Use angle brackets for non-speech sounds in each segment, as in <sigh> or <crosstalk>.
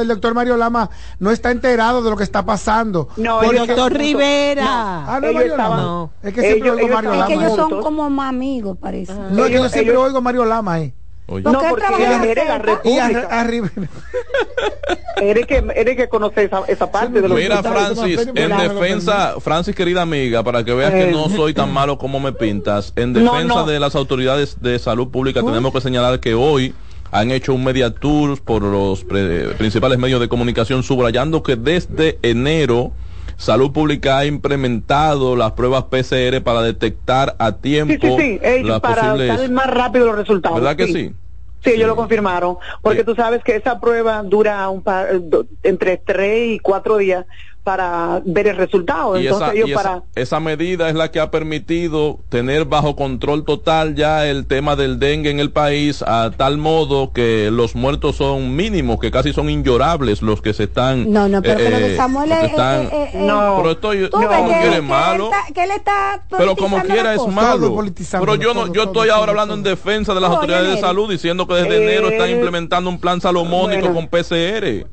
el doctor Mario Lama no está enterado de lo que está pasando. No, el doctor Rivera. Ah, no, Mario Lama. No. Es que siempre oigo Mario Lama. Es que ellos son como más amigos, parece. No, es que yo siempre oigo Mario Lama ahí. Oye. No, porque eres la República. Arriba. eres que, eres que conoce esa, esa parte de lo Mira, Francis, en defensa, Francis, querida amiga, para que veas que no soy tan malo como me pintas, en defensa de las autoridades de salud pública, tenemos que señalar que hoy han hecho un media tour por los principales medios de comunicación subrayando que desde enero Salud Pública ha implementado las pruebas PCR para detectar a tiempo sí, sí, sí. para posibles... más rápido los resultados. ¿Verdad que sí? Sí, ellos lo confirmaron, porque tú sabes que esa prueba dura un par, entre tres y cuatro días para ver el resultado. Entonces, esa, para... esa, medida es la que ha permitido tener bajo control total ya el tema del dengue en el país a tal modo que los muertos son mínimos, que casi son inyorables los que se están. No, no, pero, eh, Samuel están, eh, eh, no, pero estoy no, como quiera es malo. Que él está pero como quiera es malo. Pero yo no, yo estoy ahora hablando en defensa de las autoridades de salud diciendo que desde enero están implementando un plan salomónico con PCR.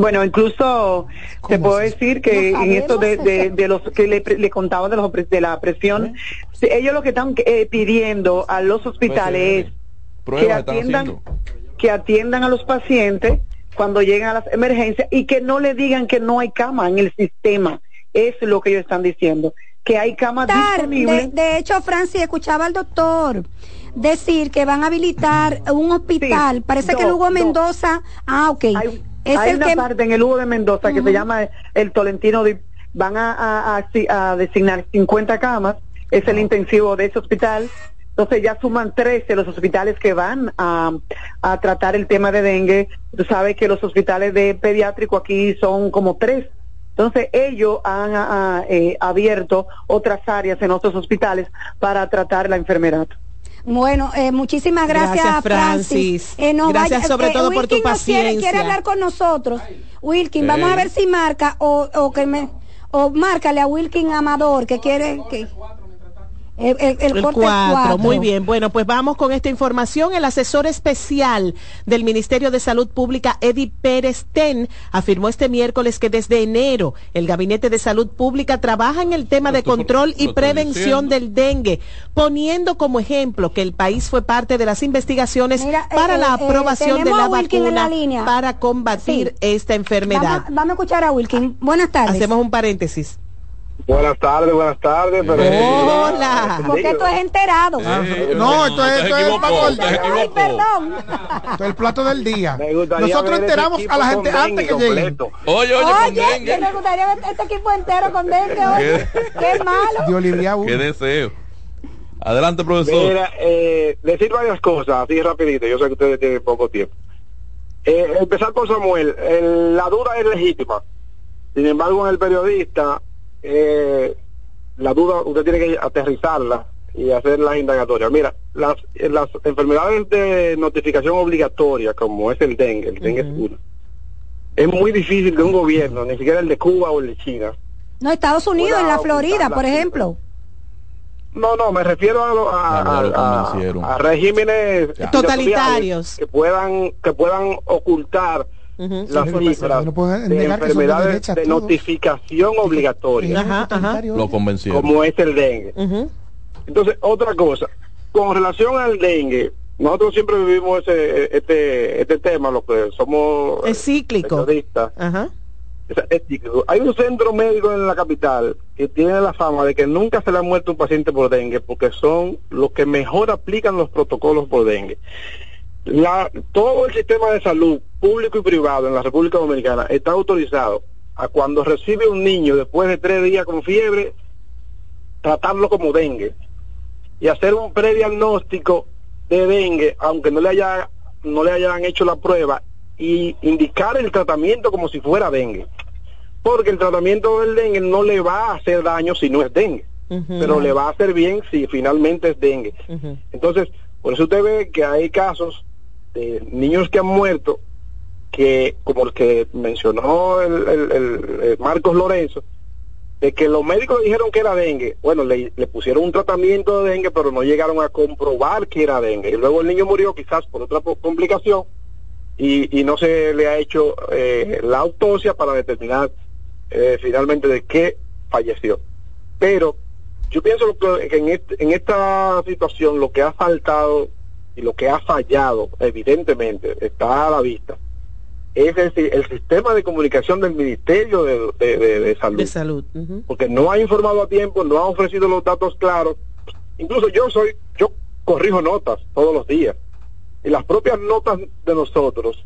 Bueno, incluso te puedo decir que en esto de, de, los que le, le contaba de, los, de la presión, ellos lo que están eh, pidiendo a los hospitales es que atiendan, que atiendan a los pacientes cuando llegan a las emergencias y que no le digan que no hay cama en el sistema. Es lo que ellos están diciendo, que hay camas disponibles. De, hecho, Francis, escuchaba al doctor decir que van a habilitar un hospital. Parece que Hugo Mendoza. Ah, ok. Hay una parte en el Hugo de Mendoza que se llama el Tolentino, van a, a, designar 50 camas, es el intensivo de ese hospital. Entonces ya suman 13 los hospitales que van a, a tratar el tema de dengue. Tú sabes que los hospitales de pediátrico aquí son como tres. Entonces ellos han eh, abierto otras áreas en otros hospitales para tratar la enfermedad. Bueno, eh, muchísimas gracias, Francis. Eh, gracias sobre todo por tu paciencia. Quiere, quiere, hablar con nosotros. Wilkin, vamos a ver si marca o, o que me o márcale a Wilkin Amador que quiere que el, 4. Muy bien. Bueno, pues vamos con esta información. El asesor especial del Ministerio de Salud Pública, Eddie Pérez Ten, afirmó este miércoles que desde enero el Gabinete de Salud Pública trabaja en el tema de control y prevención del dengue, poniendo como ejemplo que el país fue parte de las investigaciones para la eh, eh, aprobación de la vacuna para combatir esta enfermedad. Vamos, vamos a escuchar a Wilkin. Buenas tardes. Hacemos un paréntesis. Buenas tardes, buenas tardes. Pero Hola. Porque tú es enterado. no, esto es, esto es Ay, perdón. Esto es el plato del día. Nosotros enteramos a la gente antes que llegue. Oye, oye, oye que me gustaría ver este equipo entero con dengue. Oye, qué malo. Dios libre Qué deseo. Adelante, profesor. Mira, eh, decir varias cosas, así rapidito. Yo sé que ustedes tienen poco tiempo. Eh, empezar con Samuel. la duda es legítima. Sin embargo, en el periodista eh, la duda usted tiene que aterrizarla y hacer las indagatorias. Mira, las, las enfermedades de notificación obligatoria, como es el dengue, el dengue es uno, es muy difícil de un gobierno, ni siquiera el de Cuba o el de China. No, Estados Unidos, en la Florida, por ejemplo. No, no, me refiero a, a, regímenes totalitarios que puedan que puedan ocultar las cifras de enfermedades de notificación obligatoria. Lo convencieron. Como es el dengue. Entonces, otra cosa, con relación al dengue, nosotros siempre vivimos ese, este, este tema, lo que somos es cíclico. Es cíclico. Hay un centro médico en la capital que tiene la fama de que nunca se le ha muerto un paciente por dengue porque son los que mejor aplican los protocolos por dengue. La, todo el sistema de salud público y privado en la República Dominicana está autorizado a cuando recibe un niño después de tres días con fiebre, tratarlo como dengue y hacer un prediagnóstico de dengue, aunque no le haya no le hayan hecho la prueba y indicar el tratamiento como si fuera dengue. Porque el tratamiento del dengue no le va a hacer daño si no es dengue, pero le va a hacer bien si finalmente es dengue. Entonces, por eso usted ve que hay casos de niños que han muerto, que como el que mencionó el, Marcos Lorenzo, de que los médicos dijeron que era dengue. Bueno, le, pusieron un tratamiento de dengue, pero no llegaron a comprobar que era dengue. Y luego el niño murió quizás por otra complicación y, no se le ha hecho eh, la autopsia para determinar eh, finalmente de qué falleció. Pero yo pienso que en, en esta situación lo que ha faltado y lo que ha fallado, evidentemente, está a la vista, es el, el sistema de comunicación del Ministerio de, Salud. De salud. Porque no ha informado a tiempo, no ha ofrecido los datos claros. Incluso yo soy, yo corrijo notas todos los días y las propias notas de nosotros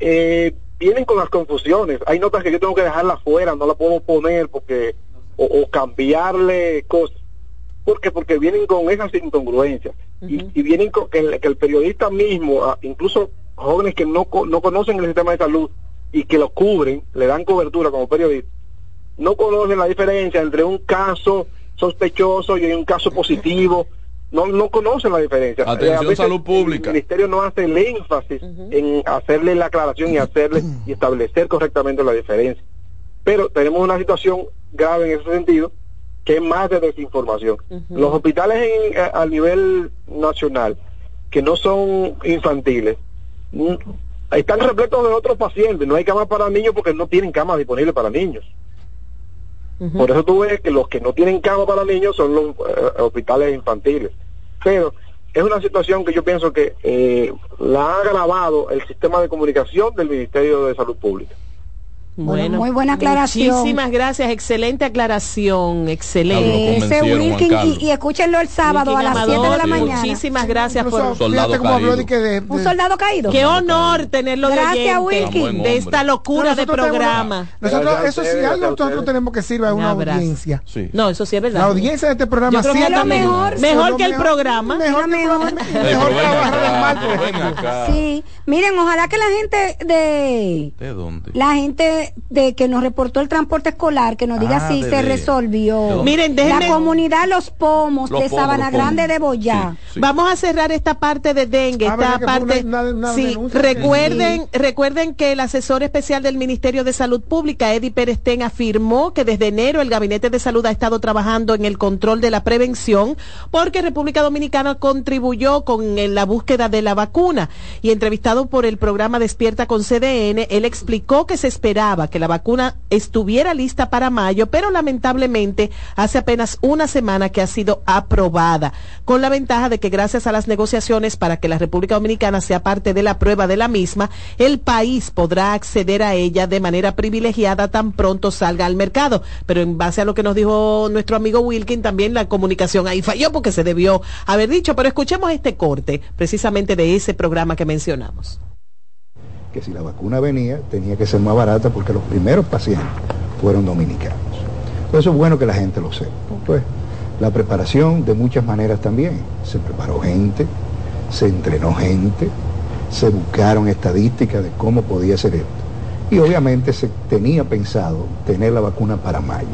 eh, vienen con las confusiones. Hay notas que yo tengo que dejarlas fuera, no las puedo poner porque o, cambiarle cosas. ¿Por Porque vienen con esas incongruencias y, vienen con que el, periodista mismo, ah, incluso jóvenes que no, no conocen el sistema de salud y que lo cubren, le dan cobertura como periodista, no conocen la diferencia entre un caso sospechoso y un caso positivo no, no conocen la diferencia. Atención, salud pública. El ministerio no hace el énfasis en hacerle la aclaración y hacerle y establecer correctamente la diferencia. Pero tenemos una situación grave en ese sentido, que es más de desinformación. Los hospitales en, a, nivel nacional, que no son infantiles, están repletos de otros pacientes. No hay camas para niños porque no tienen camas disponibles para niños. Por eso tú ves que los que no tienen camas para niños son los eh, hospitales infantiles pero es una situación que yo pienso que eh, la ha agravado el sistema de comunicación del Ministerio de Salud Pública. Bueno, muy buena aclaración. Muchísimas gracias, excelente aclaración, excelente. Ese Wilkin, y, escúchenlo el sábado a las 7 de la mañana. Muchísimas gracias por un soldado caído. un soldado caído. Qué honor tenerlo gracias, de Wilkin, de esta locura de programa. nosotros, eso sí, algo nosotros tenemos que sirva a una audiencia. No, eso sí es verdad. La audiencia de este programa sí es mejor, mejor que el programa. Mejor, mejor trabajar Sí, miren, ojalá que la gente de... ¿De dónde? La gente de que nos reportó el transporte escolar, que nos diga ah, si se resolvió. Miren, La comunidad Los Pomos de Sabana Grande de Boyá. Vamos a cerrar esta parte de dengue, ah, esta parte. sí, recuerden, recuerden que el asesor especial del Ministerio de Salud Pública, Eddie Perestén, afirmó que desde enero el Gabinete de Salud ha estado trabajando en el control de la prevención porque República Dominicana contribuyó con la búsqueda de la vacuna. Y entrevistado por el programa Despierta con CDN, él explicó que se esperaba que la vacuna estuviera lista para mayo, pero lamentablemente hace apenas una semana que ha sido aprobada, con la ventaja de que gracias a las negociaciones para que la República Dominicana sea parte de la prueba de la misma, el país podrá acceder a ella de manera privilegiada tan pronto salga al mercado. Pero en base a lo que nos dijo nuestro amigo Wilkin, también la comunicación ahí falló porque se debió haber dicho. Pero escuchemos este corte precisamente de ese programa que mencionamos que si la vacuna venía tenía que ser más barata porque los primeros pacientes fueron dominicanos. Entonces es bueno que la gente lo sepa. Pues la preparación de muchas maneras también. Se preparó gente, se entrenó gente, se buscaron estadísticas de cómo podía ser esto. Y obviamente se tenía pensado tener la vacuna para mayo.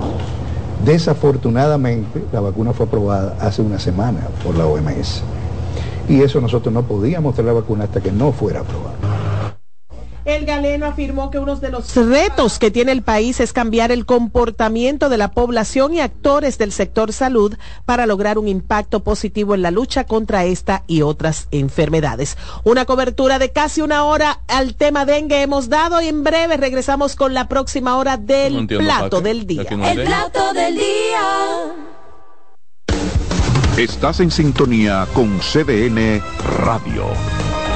Desafortunadamente, la vacuna fue aprobada hace una semana por la OMS. Y eso nosotros no podíamos tener la vacuna hasta que no fuera aprobada. El galeno afirmó que uno de los retos que tiene el país es cambiar el comportamiento de la población y actores del sector salud para lograr un impacto positivo en la lucha contra esta y otras enfermedades. Una cobertura de casi una hora al tema dengue hemos dado y en breve regresamos con la próxima hora del plato del día. el plato del día. Estás en sintonía con CDN Radio.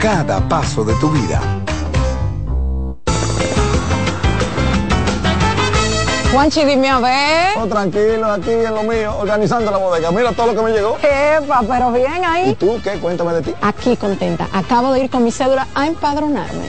cada paso de tu vida. Juanchi, dime a ver. Oh, tranquilo, aquí en lo mío, organizando la bodega. Mira todo lo que me llegó. Epa, pero bien ahí. ¿Y tú qué? Cuéntame de ti. Aquí contenta. Acabo de ir con mi cédula a empadronarme.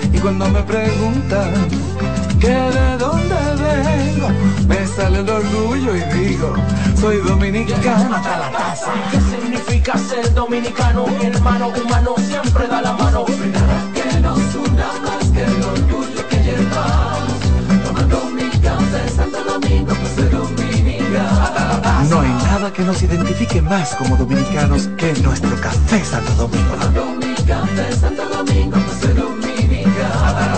cuando me preguntan que de dónde vengo, me sale el orgullo y digo, soy dominicano hasta la casa. ¿Qué significa ser dominicano? Mi hermano humano siempre da la mano. que nos una más que el orgullo que llevamos. Tomando mi café Santo Domingo, pues soy dominicano. No hay nada que nos identifique más como dominicanos que nuestro café Santo Domingo. Tomando mi café Santo Domingo, pues soy dominicano.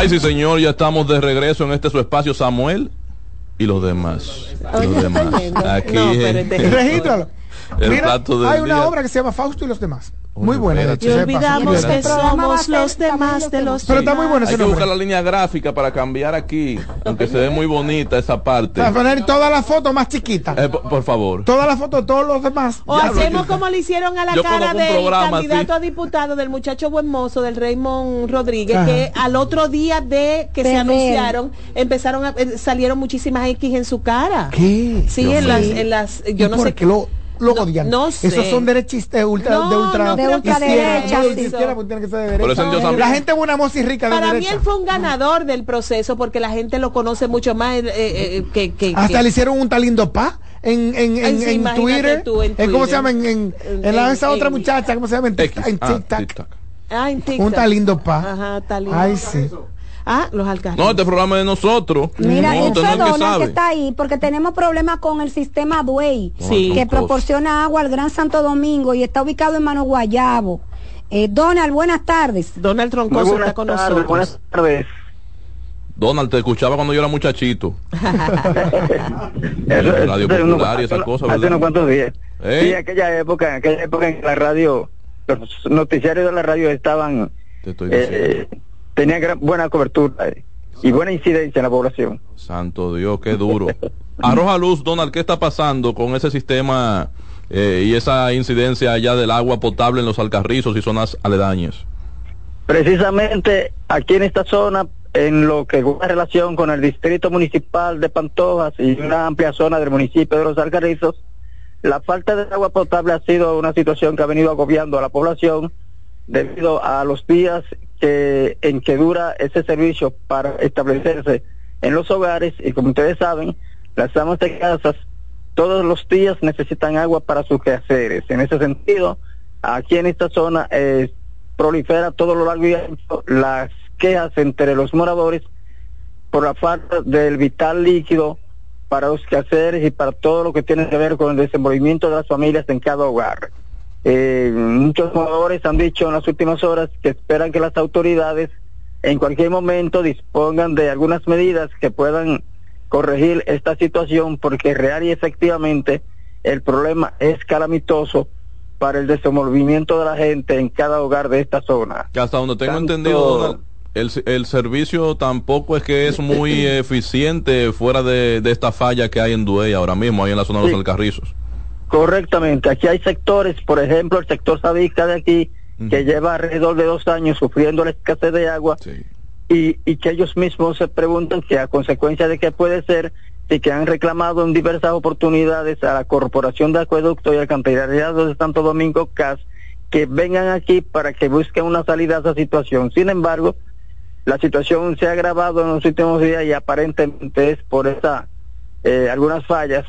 Ay, sí, señor, ya estamos de regreso en este su espacio, Samuel y los demás. Y los demás. Aquí. No, Regístralo. Mira, hay una obra que se llama Fausto y los demás. Muy buena. Y olvidamos que somos los demás de los Pero está muy buena Hay que buscar la línea gráfica para cambiar aquí, aunque se ve muy bonita esa parte. Para poner todas las fotos más chiquitas. Eh, por, por, favor. Todas las fotos de todos los demás. O hacemos como le hicieron a la Yo cara del programa, candidato sí. a diputado, del muchacho buen mozo, del Raymond Rodríguez, Ajá. que al otro día de que se anunciaron, empezaron a, eh, salieron muchísimas X en su cara. ¿Qué? Sí, Dios en las, en las, ¿Y yo no por sé qué lo, lo odian? no sé. Esos son derechistas ultra, No, de ultra, no no, de eso. izquierda, porque tiene que ser de eso derecha. en La gente buena, moza y rica de Para mí derecha. él fue un ganador del proceso porque la gente lo conoce mucho más eh, eh, que, que, Hasta que- le hicieron un tal lindo pa en, en, en, Ay, sí, en Twitter. tú, en Eh, ¿Cómo Twitter. se llama? En, en, En- en la, esa en- otra en- muchacha, ¿cómo se llama? En, en Ah, TikTok. tic-tac. Ah, en Un TikTok. tal lindo pa. Ajá, tal lindo. Ay, sí. Ah, los alcaldes. No, este programa es de nosotros. Mira, no, usted no es que Donald que sabe. está ahí porque tenemos problemas con el sistema Duey, Sí. que proporciona agua al Gran Santo Domingo y está ubicado en Mano Guayabo. Eh, Donald, buenas tardes. Donald Troncoso buenas está con tardes, nosotros. buenas tardes. Donald, te escuchaba cuando yo era muchachito. <laughs> Eso- eso Radio hace Popular y hace esas cosas, Hace ¿verdad? unos cuantos días. ¿Eh? Sí, en aquella época, en aquella época en la radio, los noticiarios de la radio estaban, Te estoy diciendo. eh, tenían gran- buena cobertura eh, y buena incidencia en la población. Santo Dios, qué duro. <laughs> Arroja luz, Donald, ¿qué está pasando con ese sistema eh, y esa incidencia allá del agua potable en los alcarrizos y zonas aledañas? Precisamente aquí en esta zona, en lo que guarda relación con el distrito municipal de Pantojas y una amplia zona del municipio de Los Alcarrizos, la falta de agua potable ha sido una situación que ha venido agobiando a la población debido a los días que, en que dura ese servicio para establecerse en los hogares y como ustedes saben, las amas de casas todos los días necesitan agua para sus quehaceres. En ese sentido, aquí en esta zona eh, prolifera todo lo largo y ancho las quejas entre los moradores por la falta del vital líquido para los quehaceres y para todo lo que tiene que ver con el desenvolvimiento de las familias en cada hogar. Eh, muchos moradores han dicho en las últimas horas que esperan que las autoridades en cualquier momento dispongan de algunas medidas que puedan corregir esta situación porque real y efectivamente el problema es calamitoso para el desenvolvimiento de la gente en cada hogar de esta zona. Que hasta donde tengo Tanto- entendido, Donald, el, el servicio tampoco es que es muy <clears throat> eficiente fuera de, de esta falla que hay en Duey ahora mismo, ahí en la zona de los alcarrizos. Correctamente, aquí hay sectores, por ejemplo, el sector Sabica de aquí, que lleva alrededor de dos años sufriendo la escasez de agua y, y que ellos mismos se preguntan que a consecuencia de qué puede ser y que han reclamado en diversas oportunidades a la Corporación de Acueducto y Alcantarillado de Santo Domingo CAS que vengan aquí para que busquen una salida a esa situación. Sin embargo, la situación se ha agravado en los últimos días y aparentemente es por esa eh, algunas fallas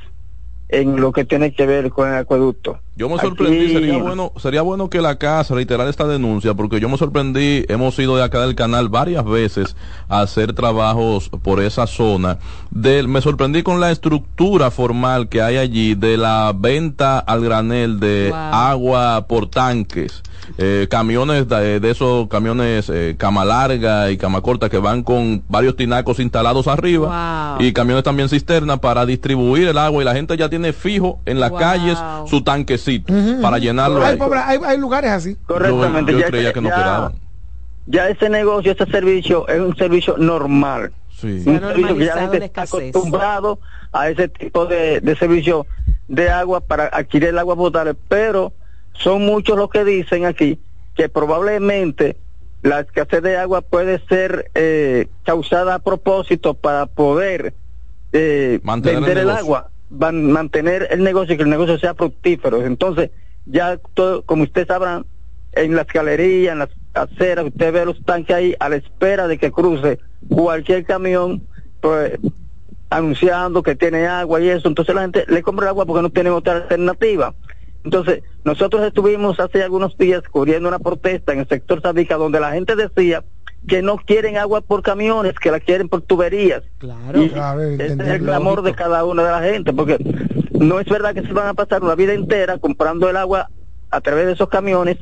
en lo que tiene que ver con el acueducto. Yo me sorprendí, Aquí- sería bueno, sería bueno que la casa reiterara esta denuncia, porque yo me sorprendí, hemos ido de acá del canal varias veces a hacer trabajos por esa zona. Del, me sorprendí con la estructura formal que hay allí de la venta al granel de Wow. agua por tanques. Eh, camiones de, de esos camiones eh, cama larga y cama corta que van con varios tinacos instalados arriba Wow. y camiones también cisterna para distribuir el agua y la gente ya tiene fijo en las Wow. calles su tanquecito Ujú. para llenarlo Hay, ahí. pobre- hay, hay lugares así. Correctamente. Yo, yo ya, creía que no ya- quedaban. ya ese negocio, ese servicio es un servicio normal. Sí. Un Se ha servicio que ya la gente está acostumbrado a ese tipo de, de servicio de agua para adquirir el agua potable, pero son muchos los que dicen aquí que probablemente la escasez de agua puede ser eh, causada a propósito para poder eh, Mantener el vender el, agua, van- mantener el negocio y que el negocio sea fructífero. Entonces, ya todo, como ustedes sabrán, en las galerías, en las acera, usted ve los tanques ahí a la espera de que cruce cualquier camión, pues anunciando que tiene agua y eso, entonces la gente le compra el agua porque no tiene otra alternativa. Entonces, nosotros estuvimos hace algunos días cubriendo una protesta en el sector Sadica donde la gente decía que no quieren agua por camiones, que la quieren por tuberías. Claro, es el clamor de cada una de la gente, porque no es verdad que se van a pasar una vida entera comprando el agua a través de esos camiones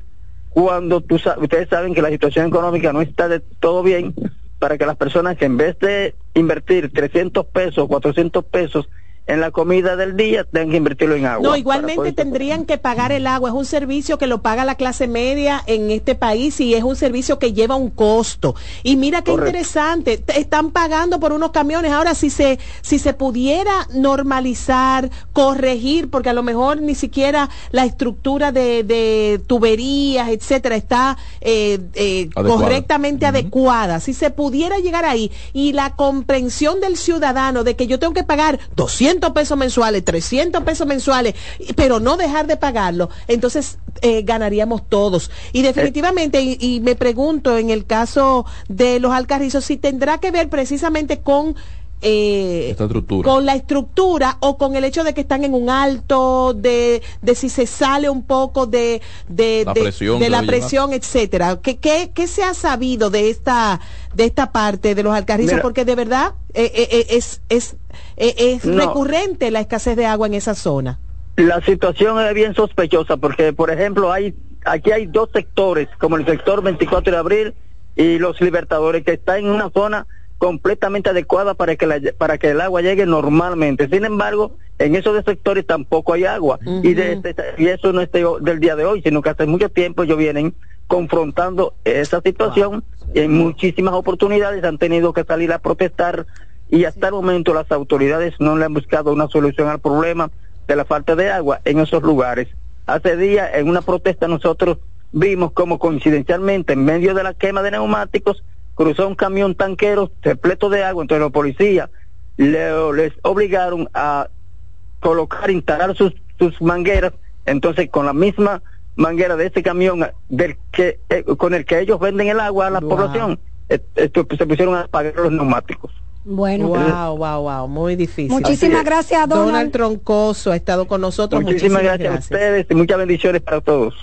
cuando tú, ustedes saben que la situación económica no está de todo bien para que las personas que en vez de invertir 300 pesos, 400 pesos en la comida del día tengan que invertirlo en agua. No, igualmente tendrían que pagar el agua. Es un servicio que lo paga la clase media en este país y es un servicio que lleva un costo. Y mira qué interesante, están pagando por unos camiones. Ahora, si se, si se pudiera normalizar, corregir, porque a lo mejor ni siquiera la estructura de, tuberías, etcétera, está eh, eh, correctamente adecuada. Si se pudiera llegar ahí y la comprensión del ciudadano de que yo tengo que pagar 200 pesos mensuales, 300 pesos mensuales, pero no dejar de pagarlo, entonces eh, ganaríamos todos. Y definitivamente, y, me pregunto en el caso de los alcarrizos, si tendrá que ver precisamente con eh, con la estructura o con el hecho de que están en un alto, de, de si se sale un poco de, de la presión, de la presión etcétera. ¿Qué, ¿Qué, qué, se ha sabido de esta, de esta parte de los alcarrizos? Porque de verdad eh, eh, eh es, es, eh, es recurrente la escasez de agua en esa zona. La situación es bien sospechosa porque, por ejemplo, hay aquí hay dos sectores, como el sector 24 de abril y los libertadores, que están en una zona completamente adecuada para que, la, para que el agua llegue normalmente. Sin embargo, en esos sectores tampoco hay agua. y, de, y eso no es del día de hoy, sino que hace mucho tiempo ellos vienen confrontando esa situación y en muchísimas oportunidades han tenido que salir a protestar y hasta el momento las autoridades no le han buscado una solución al problema de la falta de agua en esos lugares. Hace días en una protesta nosotros vimos como coincidencialmente en medio de la quema de neumáticos cruzó un camión tanquero repleto de agua, entonces los policías les obligaron a colocar, instalar sus, sus mangueras, entonces con la misma manguera de ese camión del que eh, con el que ellos venden el agua a la población, esto, se pusieron a apagar los neumáticos. Bueno, wow, wow, wow, muy difícil. Muchísimas gracias, Donald. Donald Troncoso ha estado con nosotros. Muchísimas, gracias, a ustedes y muchas bendiciones para todos.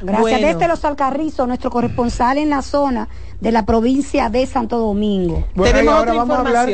Gracias. Desde Los Alcarrizos, nuestro corresponsal en la zona, de la provincia de Santo Domingo. Tenemos ahora vamos A hablar,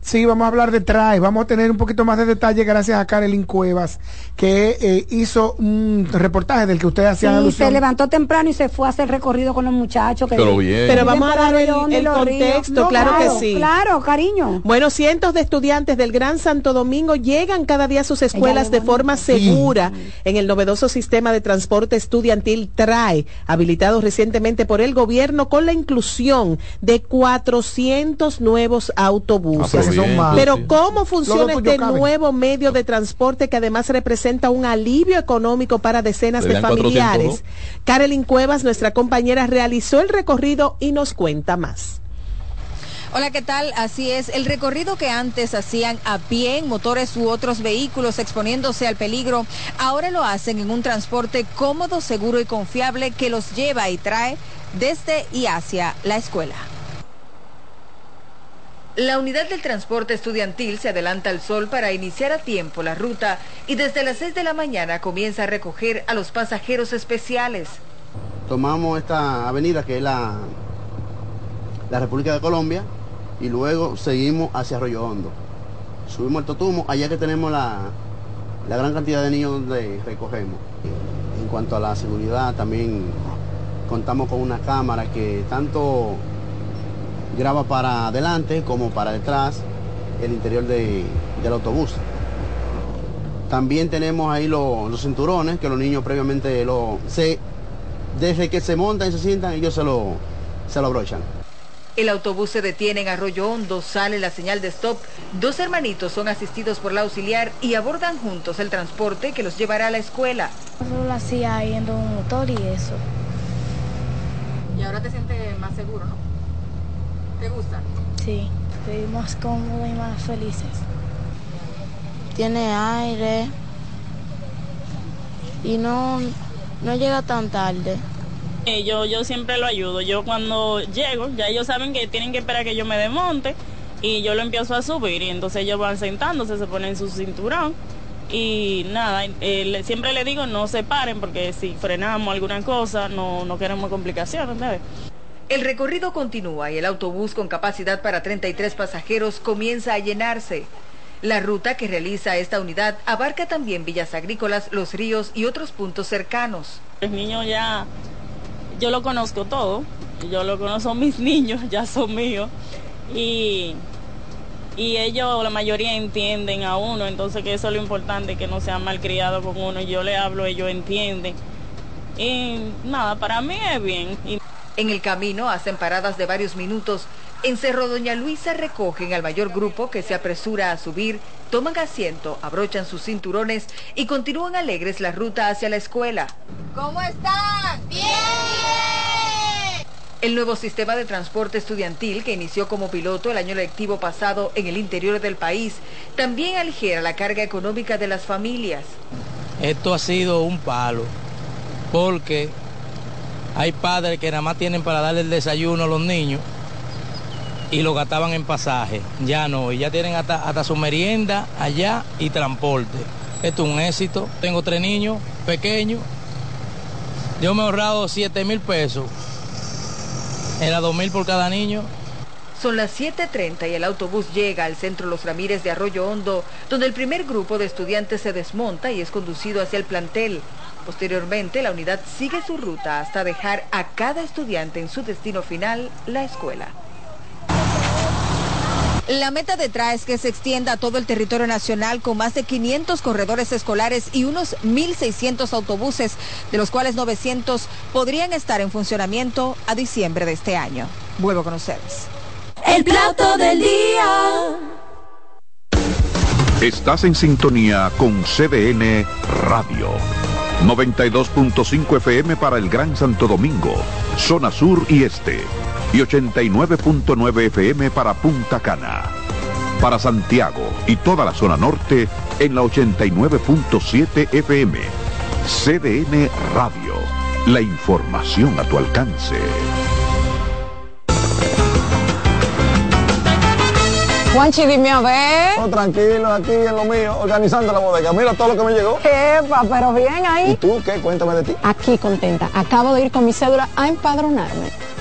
sí, vamos a hablar de TRAE. Vamos a tener un poquito más de detalle gracias a Karelin Cuevas, que eh, hizo un reportaje del que ustedes hacían sí, se levantó temprano y se fue a hacer recorrido con los muchachos. Pero bien. Pero vamos a dar el, contexto, claro, que sí. Claro, cariño. Bueno, cientos de estudiantes del Gran Santo Domingo llegan cada día a sus escuelas de forma segura en el novedoso sistema de transporte estudiantil TRAE, habilitado recientemente por el gobierno con la inclusión de 400 nuevos autobuses. Ah, pero, ¿cómo funciona este nuevo medio de transporte que además representa un alivio económico para decenas de familiares? Carolyn Cuevas, nuestra compañera, realizó el recorrido y nos cuenta más. Hola, ¿qué tal? Así es, el recorrido que antes hacían a pie en motores u otros vehículos exponiéndose al peligro, ahora lo hacen en un transporte cómodo, seguro y confiable que los lleva y trae desde y hacia la escuela. La unidad del transporte estudiantil se adelanta al sol para iniciar a tiempo la ruta y desde las 6 de la mañana comienza a recoger a los pasajeros especiales. Tomamos esta avenida que es la, la República de Colombia y luego seguimos hacia Arroyo Hondo. Subimos al Totumo, allá que tenemos la, la gran cantidad de niños donde recogemos. En cuanto a la seguridad, también contamos con una cámara que tanto graba para adelante como para detrás el interior del autobús. También tenemos ahí los cinturones que los niños previamente lo se desde que se montan y se sientan ellos se lo se lo abrochan. El autobús se detiene en Arroyo Hondo, sale la señal de stop. Dos hermanitos son asistidos por la auxiliar y abordan juntos el transporte que los llevará a la escuela. Solo hacía un motor y eso. Y ahora te sientes más seguro, ¿no? ¿Te gusta? Sí, estoy más cómodo y más felices. Tiene aire y no, no llega tan tarde. Yo, yo siempre lo ayudo. Yo cuando llego, ya ellos saben que tienen que esperar que yo me desmonte y yo lo empiezo a subir y entonces ellos van sentándose, se ponen su cinturón y nada, eh, siempre le digo no se paren porque si frenamos alguna cosa no, no queremos complicaciones. El recorrido continúa y el autobús con capacidad para 33 pasajeros comienza a llenarse. La ruta que realiza esta unidad abarca también villas agrícolas, los ríos y otros puntos cercanos. Los niños ya, yo lo conozco todo, yo lo conozco, <laughs> mis niños ya son míos y, y ellos, la mayoría entienden a uno, entonces que eso es lo importante, que no sean malcriados con uno, yo le hablo, ellos entienden. Y nada, para mí es bien. En el camino hacen paradas de varios minutos en Cerro Doña Luisa recogen al mayor grupo que se apresura a subir, toman asiento, abrochan sus cinturones y continúan alegres la ruta hacia la escuela. ¿Cómo están? ¡Bien! El nuevo sistema de transporte estudiantil que inició como piloto el año lectivo pasado en el interior del país también aligera la carga económica de las familias. Esto ha sido un palo porque hay padres que nada más tienen para darle el desayuno a los niños y lo gastaban en pasaje. Ya no, y ya tienen hasta, su merienda allá y transporte. Esto es un éxito. Tengo tres niños pequeños. Yo me he ahorrado 7 mil pesos. Era 2 mil por cada niño. Son las 7.30 y el autobús llega al centro Los Ramírez de Arroyo Hondo, donde el primer grupo de estudiantes se desmonta y es conducido hacia el plantel. Posteriormente, la unidad sigue su ruta hasta dejar a cada estudiante en su destino final, la escuela. La meta detrás es que se extienda a todo el territorio nacional con más de 500 corredores escolares y unos 1.600 autobuses, de los cuales 900 podrían estar en funcionamiento a diciembre de este año. Vuelvo con ustedes. El plato del día. Estás en sintonía con CDN Radio. 92.5 FM para el Gran Santo Domingo, zona sur y este y 89.9 FM para Punta Cana. Para Santiago y toda la zona norte en la 89.7 FM. CDN Radio. La información a tu alcance. Juanchi, dime a ver. Oh, tranquilo, aquí en lo mío, organizando la bodega. Mira todo lo que me llegó. Epa, pero bien ahí. ¿Y tú qué? Cuéntame de ti. Aquí contenta. Acabo de ir con mi cédula a empadronarme.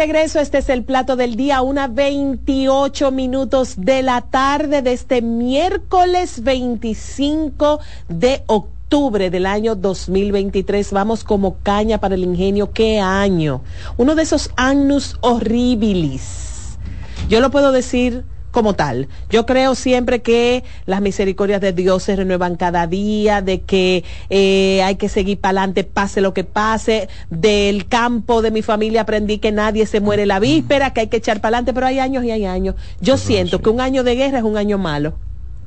Regreso, este es el plato del día, una 28 minutos de la tarde de este miércoles 25 de octubre del año 2023. Vamos como caña para el ingenio. ¿Qué año? Uno de esos annus horribilis. Yo lo puedo decir como tal. Yo creo siempre que las misericordias de Dios se renuevan cada día, de que eh, hay que seguir para adelante, pase lo que pase. Del campo de mi familia aprendí que nadie se muere la víspera, que hay que echar para adelante, pero hay años y hay años. Yo siento que un año de guerra es un año malo.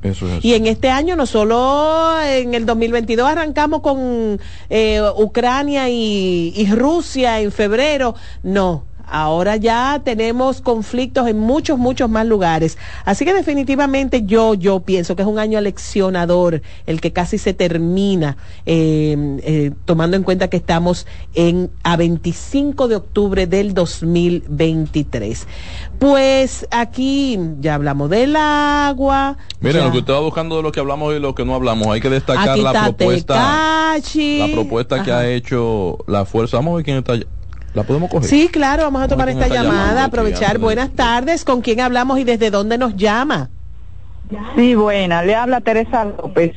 Eso es y en este año, no solo en el 2022 arrancamos con eh, Ucrania y, y Rusia en febrero, no Ahora ya tenemos conflictos en muchos, muchos más lugares. Así que definitivamente yo, yo pienso que es un año aleccionador, el que casi se termina, eh, eh, tomando en cuenta que estamos en a 25 de octubre del 2023. Pues aquí ya hablamos del agua. Miren, lo que usted va buscando de lo que hablamos y lo que no hablamos, hay que destacar la propuesta, la propuesta que ha hecho la fuerza. Vamos a ver quién está ¿La podemos coger? Sí, claro, vamos a tomar esta llamada, aprovechar. Buenas tardes, ¿con quién hablamos y desde dónde nos llama? Sí, buena, le habla Teresa López.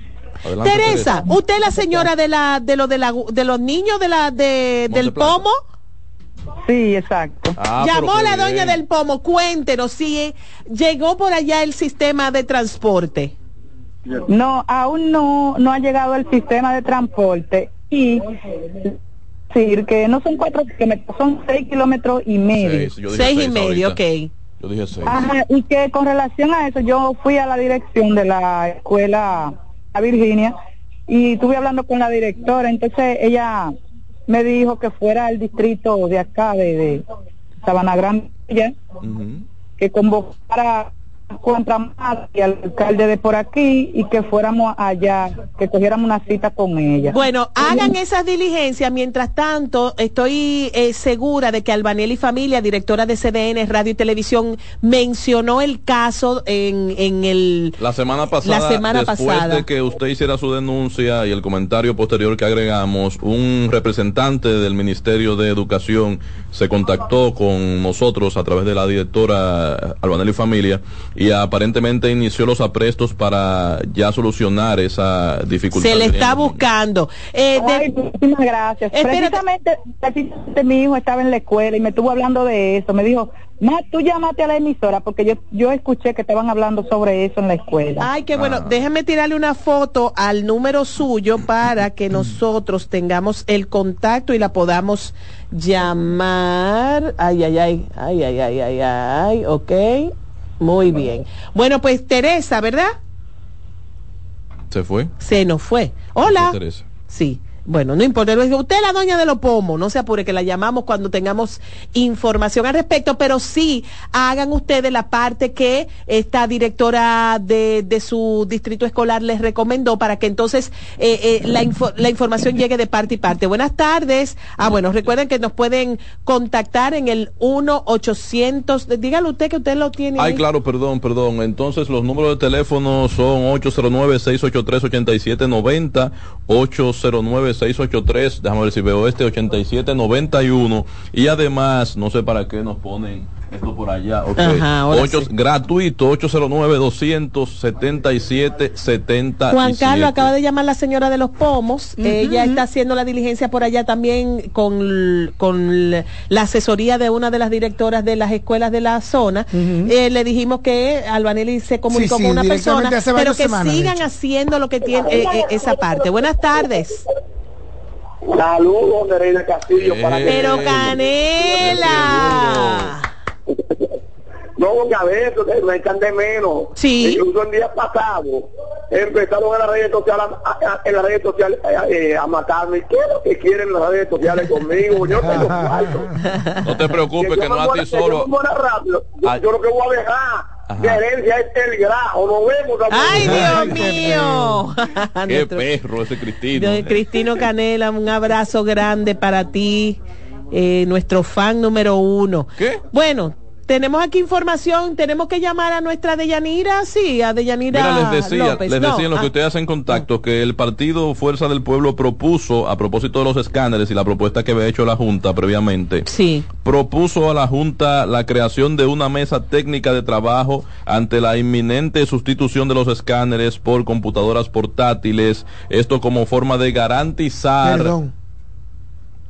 Teresa, ¿usted es la señora de la de lo de, la, de los niños de la de, del pomo? Sí, exacto. Ah, Llamó la doña del pomo, cuéntenos si llegó por allá el sistema de transporte. No, aún no no ha llegado el sistema de transporte y decir que no son cuatro kilómetros, son seis kilómetros y medio. Seis, y medio, ok. Yo dije seis. Ajá, y que con relación a eso, yo fui a la dirección de la escuela a Virginia y estuve hablando con la directora, entonces ella me dijo que fuera al distrito de acá, de, de Sabana Grande, que convocara contra y al alcalde de por aquí y que fuéramos allá, que cogiéramos una cita con ella. Bueno, hagan esas diligencias. Mientras tanto, estoy eh, segura de que Albanel y Familia, directora de CDN Radio y Televisión, mencionó el caso en, en el... La semana pasada, la semana después de que usted hiciera su denuncia y el comentario posterior que agregamos, un representante del Ministerio de Educación se contactó con nosotros a través de la directora Albanel y Familia y aparentemente inició los aprestos para ya solucionar esa dificultad. Se le está buscando. Eh, muchísimas gracias. Precisamente, precisamente, mi hijo estaba en la escuela y me estuvo hablando de eso. Me dijo, Ma, tú llamaste a la emisora porque yo, yo escuché que estaban hablando sobre eso en la escuela. Ay, qué bueno. Ah. Déjeme tirarle una foto al número suyo para que <clears throat> nosotros tengamos el contacto y la podamos llamar. Ay, ay, ay, ay, ay, ay, ay, ay, ok. Muy bien. Bueno, pues Teresa, ¿verdad? Se fue. Se nos fue. Hola. Teresa. Sí. Bueno, no importa, usted es la doña de los pomos, no se apure que la llamamos cuando tengamos información al respecto, pero sí hagan ustedes la parte que esta directora de, de su distrito escolar les recomendó para que entonces eh, eh, la, la información llegue de parte y parte. Buenas tardes. Ah, bueno, recuerden que nos pueden contactar en el 1-800, dígale usted que usted lo tiene. Ay, claro, perdón, perdón. Entonces los números de teléfono son 809-683-8790, 809 683, déjame ver si veo este, 8791. Y además, no sé para qué nos ponen esto por allá. Okay. Ocho, Gratuito, 809-277-70. Juan Carlos acaba de llamar la señora de los pomos. Ella está haciendo la diligencia por allá también con, con la asesoría de una de las directoras de las escuelas de la zona. Eh, le dijimos que Albanelli se comunicó con una persona, pero que sigan haciendo lo que tiene eh, eh, esa parte. Buenas tardes. Saludos, Nereida Castillo. para Pero Canela. <laughs> No, a ver, me están de menos. Sí. Incluso el día pasado empezaron en las redes sociales a, en las redes sociales eh, a matarme. ¿Qué es lo que quieren las redes sociales conmigo? Yo tengo <laughs> No te preocupes, que, no a ti solo. Yo, yo, lo que voy a dejar de herencia es el grajo. Nos vemos. ¡Ay, <laughs> Dios mío! <laughs> ¡Qué perro ese Cristino! Cristino Canela, un abrazo grande para ti, eh, nuestro fan número uno. ¿Qué? Bueno, tenemos aquí información, tenemos que llamar a nuestra Deyanira, sí, a Deyanira Mira, les decía, les decía en lo que ah. ustedes hacen contacto que el partido Fuerza del Pueblo propuso, a propósito de los escáneres y la propuesta que había hecho la Junta previamente, sí. propuso a la Junta la creación de una mesa técnica de trabajo ante la inminente sustitución de los escáneres por computadoras portátiles, esto como forma de garantizar... Perdón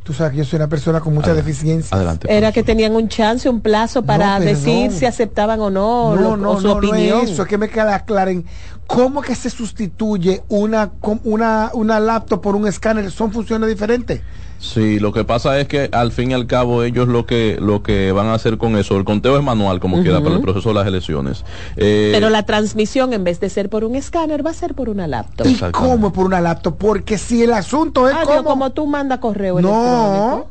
Tú sabes que yo soy una persona con mucha deficiencia. Adelante. Era que tenían un chance, un plazo para decir si aceptaban o no, no, no su opinión. eso, es que me queda aclaren cómo que se sustituye una, una, una laptop por un escáner. Son funciones diferentes. Sí, lo que pasa es que al fin y al cabo ellos lo que lo que van a hacer con eso, el conteo es manual como quiera para el proceso de las elecciones. Eh, Pero la transmisión en vez de ser por un escáner va a ser por una laptop. ¿Y cómo por una laptop? Porque si el asunto es como... tú mandas correo no,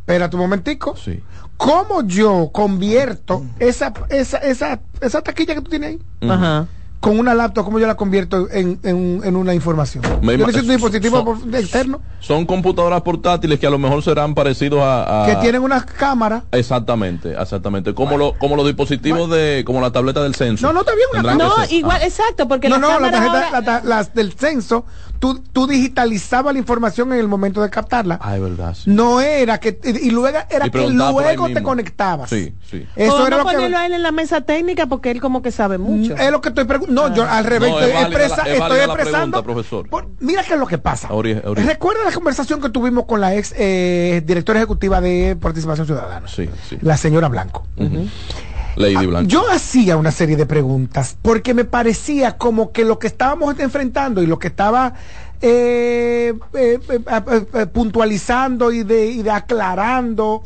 Espera un momentico. Sí. ¿Cómo yo convierto esa, esa, esa, esa taquilla que tú tienes ahí? Ajá con una laptop, ¿cómo yo la convierto en, en, en una información? yo necesito un dispositivo externo. Son computadoras portátiles que a lo mejor serán parecidos a... que tienen una cámara. Exactamente, exactamente. Como, lo, como los dispositivos de... como la tableta del censo. No, no, está bien una No, igual, exacto, porque no, no, la tarjeta, las del censo tú, tú digitalizabas la información en el momento de captarla. Ah, verdad. No era que, y luego era que luego te conectabas. Sí, sí. Eso era lo ponerlo a él en la mesa técnica porque él como que sabe mucho. Es lo que estoy preguntando. No, yo al revés, estoy, expresando. mira qué es lo que pasa. Recuerda la conversación que tuvimos con la ex eh, directora ejecutiva de Participación Ciudadana. Sí, sí. La señora Blanco. Lady Blanco. Yo hacía una serie de preguntas porque me parecía como que lo que estábamos enfrentando y lo que estaba eh, eh, eh, puntualizando y de, aclarando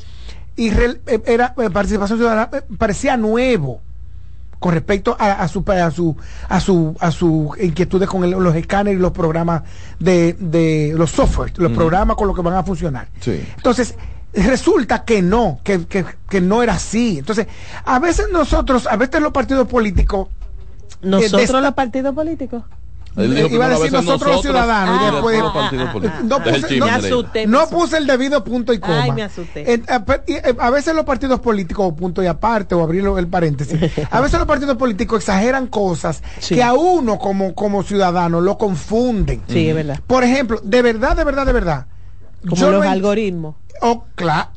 y era participación ciudadana parecía nuevo con respecto a, su a su a su a su inquietudes con los escáneres y los programas de, de los software los programas con los que van a funcionar. Entonces resulta que no, que, que, que, no era así. Entonces, a veces nosotros, a veces los partidos políticos... Eh, ¿Nosotros los partidos políticos? Iba a decir nosotros, los ciudadanos y después no, puse, no, puse el debido punto y coma. Ay, me asusté. Eh, a veces los partidos políticos, punto y aparte, o abrir el paréntesis, a veces los partidos políticos exageran cosas que a uno como, como ciudadano lo confunden. Sí, es verdad. Por ejemplo, de verdad, de verdad, de verdad. Como los algoritmos. O claro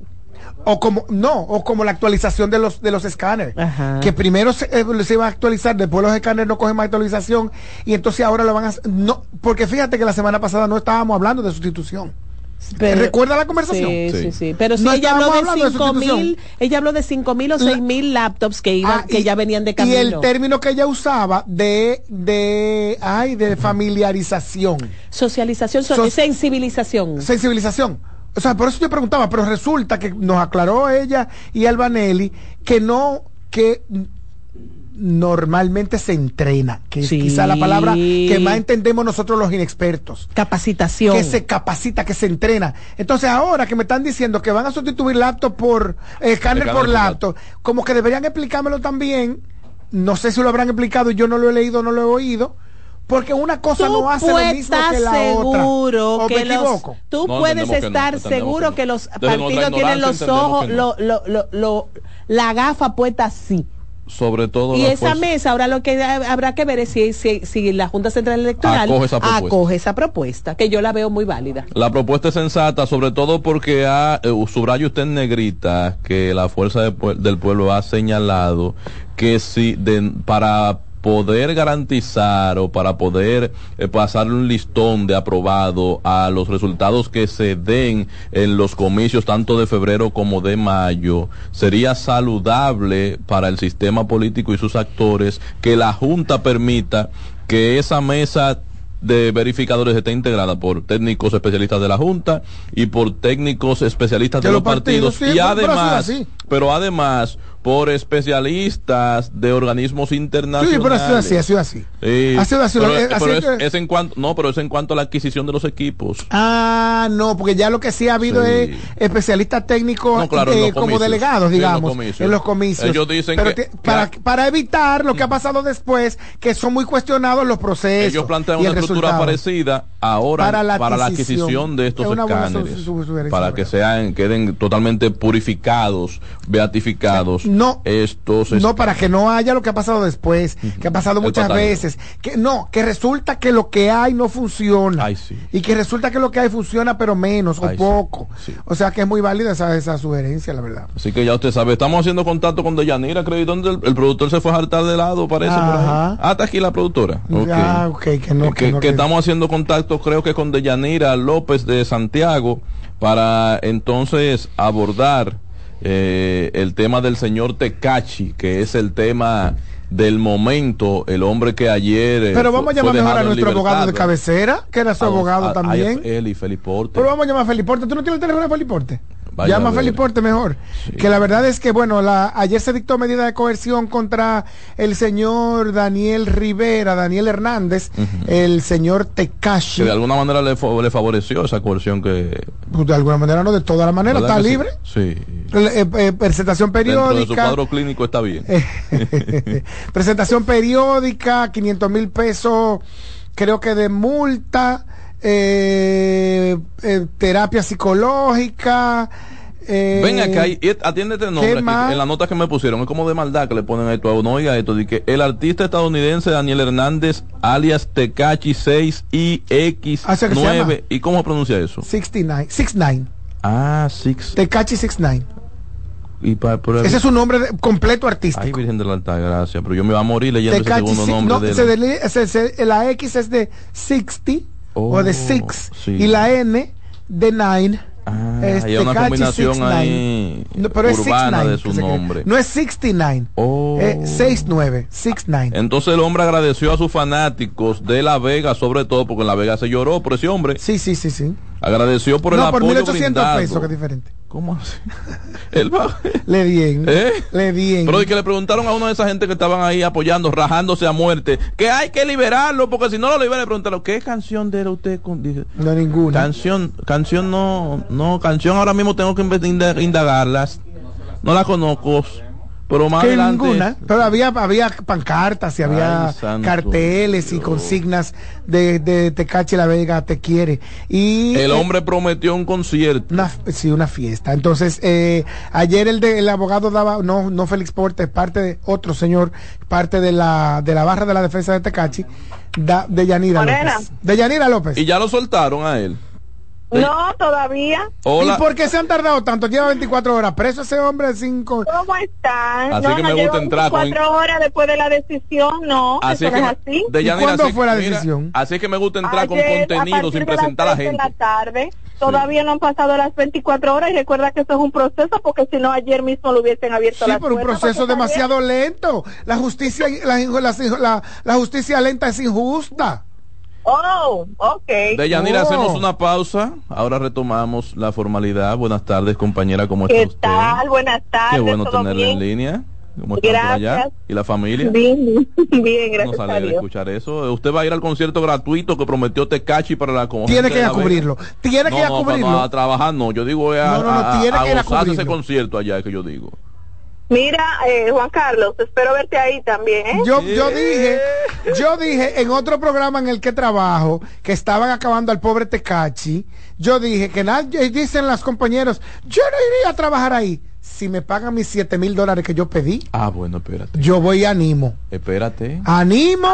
o como no o como la actualización de los de los escáneres. Que primero se, eh, se, iba a actualizar después los escáneres no cogen más actualización y entonces ahora lo van a no porque fíjate que la semana pasada no estábamos hablando de sustitución ¿Recuerda la conversación? Sí, sí, sí. Pero si ella habló de cinco mil, ella habló de cinco mil o seis mil laptops que iban, ah, que ya venían de camino. Y el término que ella usaba de, de, ay, de familiarización. Socialización, sensibilización. Sensibilización o sea, por eso yo preguntaba, pero resulta que nos aclaró ella y Albanelli que no, que normalmente se entrena, que es quizá la palabra que más entendemos nosotros los inexpertos. Capacitación. Que se capacita, que se entrena. Entonces ahora que me están diciendo que van a sustituir laptop por eh, escáner por laptop, como que deberían explicármelo también. No sé si lo habrán explicado, yo no lo he leído, no lo he oído porque una cosa no hace lo mismo que la seguro otra. que me equivoco? tú puedes estar seguro que, los partidos tienen los ojos, lo, lo, lo, la gafa puesta así sobre todo y esa mesa ahora lo que habrá que ver es si, si, la Junta Central Electoral acoge esa, propuesta. que yo la veo muy válida la propuesta es sensata sobre todo porque ha, eh, subrayo usted en negrita que la fuerza del pueblo ha señalado que si de, para poder garantizar o para poder eh, pasar un listón de aprobado a los resultados que se den en los comicios tanto de febrero como de mayo, sería saludable para el sistema político y sus actores que la Junta permita que esa mesa de verificadores esté integrada por técnicos especialistas de la Junta y por técnicos especialistas de, los partidos, y además pero además por especialistas de organismos internacionales. Sí, pero ha sido así, ha sido así. ha sido así. Pero, es, en cuanto, no, pero es en cuanto a la adquisición de los equipos. Ah, no, porque ya lo que sí ha habido es especialistas técnicos eh, como delegados, digamos, en los comicios. Ellos dicen que, para, para evitar lo que ha pasado después, que son muy cuestionados los procesos. Ellos plantean una estructura parecida ahora para la, adquisición de estos escáneres, para que sean queden totalmente purificados, beatificados no, estos no para que no haya lo que ha pasado después, que ha pasado muchas veces, que no, que resulta que lo que hay no funciona. Y que resulta que lo que hay funciona pero menos o poco. O sea que es muy válida esa, esa sugerencia, la verdad. Así que ya usted sabe, estamos haciendo contacto con Deyanira, acreditó el, el productor se fue a saltar de lado, parece. Ah, está aquí la productora. que, no, que, estamos haciendo contacto creo que con Deyanira López de Santiago para entonces abordar eh, el tema del señor Tecachi, que es el tema del momento, el hombre que ayer... Eh, Pero vamos a llamar mejor a nuestro abogado de cabecera, que era su abogado también. él y Feliporte. Pero vamos a llamar a Feliporte. ¿Tú no tienes el teléfono de Feliporte? Llama a Feliporte mejor. Que la verdad es que, bueno, la, ayer se dictó medida de coerción contra el señor Daniel Rivera, Daniel Hernández, el señor Tecashi. Que de alguna manera le, le favoreció esa coerción que... Pues de alguna manera no, de toda la manera, está libre. Sí. Eh, eh, presentación periódica. Dentro de su cuadro clínico está bien. <laughs> presentación periódica, 500 mil pesos, creo que de multa eh, eh, terapia psicológica. Eh, Ven acá, atiéndete el nombre en la nota que me pusieron, es como de maldad que le ponen esto, no oiga esto, de que el artista estadounidense Daniel Hernández, alias Tecachi 6 y X9, ¿y cómo pronuncia eso? 69, 69. Ah, 6. Tecachi 69. Y ese es su nombre completo artístico. Ay, Virgen de la Alta Gracia, pero yo me voy a morir leyendo ese segundo nombre. de la X es de 60 o de oh, Six y la N de Nine. Ah, hay una combinación ahí no, pero urbana es de su nombre. No es 69, oh. es 69, 69. Entonces el hombre agradeció a sus fanáticos de La Vega, sobre todo porque en La Vega se lloró por ese hombre. Sí, sí, sí, sí. Agradeció por el no, por apoyo 1800 pesos, que es diferente. ¿Cómo así? le bien. ¿Eh? Le bien. Pero y que le preguntaron a uno de esa gente que estaban ahí apoyando, rajándose a muerte, que hay que liberarlo, porque si no lo liberan, le preguntaron, ¿qué canción de usted? Con? no, ninguna. Canción, canción no, no, canción ahora mismo tengo que indagarlas. No la conozco. Pero más ninguna. Pero había, había pancartas y había carteles y consignas de, de Tecache La Vega te quiere. Y el hombre prometió un concierto. Una, sí, una fiesta. Entonces, eh, ayer el, de, el abogado daba, no, no Félix Porte, parte de otro señor, parte de la, de la barra de la defensa de Tecachi, de Yanira López. De Yanira López. Y ya lo soltaron a él. No, todavía. ¿Y por qué se han tardado tanto? Lleva 24 horas preso ese hombre cinco. ¿Cómo están? Así que me gusta entrar 24 horas después de la decisión, no. Así eso es así. ¿Cuándo fue la decisión? así es que me gusta entrar con contenido sin presentar a la gente. De la tarde. Todavía no han pasado las 24 horas y recuerda que eso es un proceso porque si no ayer mismo lo hubiesen abierto sí, por un proceso demasiado lento. La justicia la, la, la justicia lenta es injusta. Oh, ok. Deyanira, hacemos una pausa. Ahora retomamos la formalidad. Buenas tardes, compañera. ¿Cómo está usted? ¿Qué tal? Buenas tardes. Qué bueno tenerla en línea. ¿Cómo está por allá? ¿Y la familia? <laughs> Bien, bien, gracias. Nos alegra escuchar eso. ¿Usted va a ir al concierto gratuito que prometió Tecachi para la comunidad? Tiene que ir a cubrirlo. Tiene que ir a cubrirlo. No, a trabajar no. Yo digo a, no, no, no, tiene que ir a cubrirlo. ese concierto allá, que yo digo. Mira, eh, Juan Carlos, espero verte ahí también. ¿eh? Yo, yo dije, yo dije en otro programa en el que trabajo que estaban acabando al pobre Tecachi. Yo dije que nadie dicen las compañeros, yo no iría a trabajar ahí. Si me pagan mis 7 mil dólares que yo pedí. Ah, bueno, espérate. Yo voy y animo. Espérate. Animo.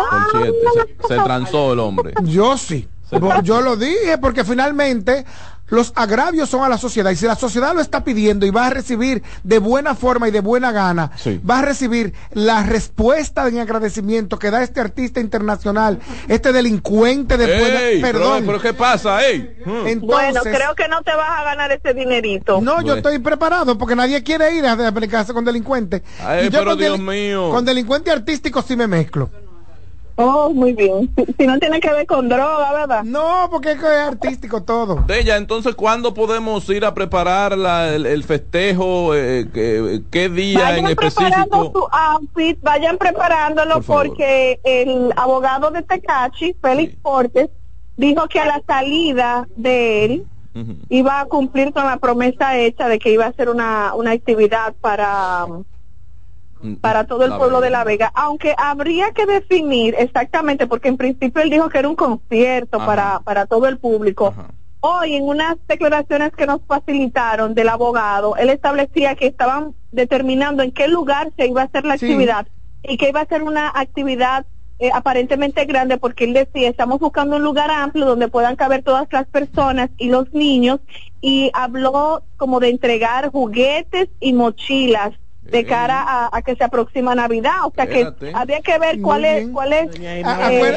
se, transó el hombre. Yo sí. Yo lo dije porque finalmente los agravios son a la sociedad y si la sociedad lo está pidiendo y va a recibir de buena forma y de buena gana, va a recibir la respuesta de agradecimiento que da este artista internacional, este delincuente de buena, perdón. Pero, ¿qué pasa? Hmm. bueno, creo que no te vas a ganar ese dinerito. No, yo estoy preparado porque nadie quiere ir a aplicarse con delincuentes. Ay, pero Dios mío. Con delincuente artístico sí me mezclo. Oh, muy bien. Si, no tiene que ver con droga, ¿verdad? No, porque es, artístico todo. Ella, entonces, ¿cuándo podemos ir a preparar el, festejo? Eh, ¿qué, día vayan en específico? Preparando su outfit, vayan preparándolo porque el abogado de Tecachi, Félix Portes, dijo que a la salida de él iba a cumplir con la promesa hecha de que iba a hacer una, una actividad para Mm, para todo el pueblo de La Vega, aunque habría que definir exactamente, porque en principio él dijo que era un concierto para, para todo el público. Hoy, en unas declaraciones que nos facilitaron del abogado, él establecía que estaban determinando en qué lugar se iba a hacer la actividad y que iba a ser una actividad eh, aparentemente grande, porque él decía, estamos buscando un lugar amplio donde puedan caber todas las personas y los niños, y habló como de entregar juguetes y mochilas de cara a, que se aproxima Navidad. O sea que habría que ver cuál es, cuál es eh,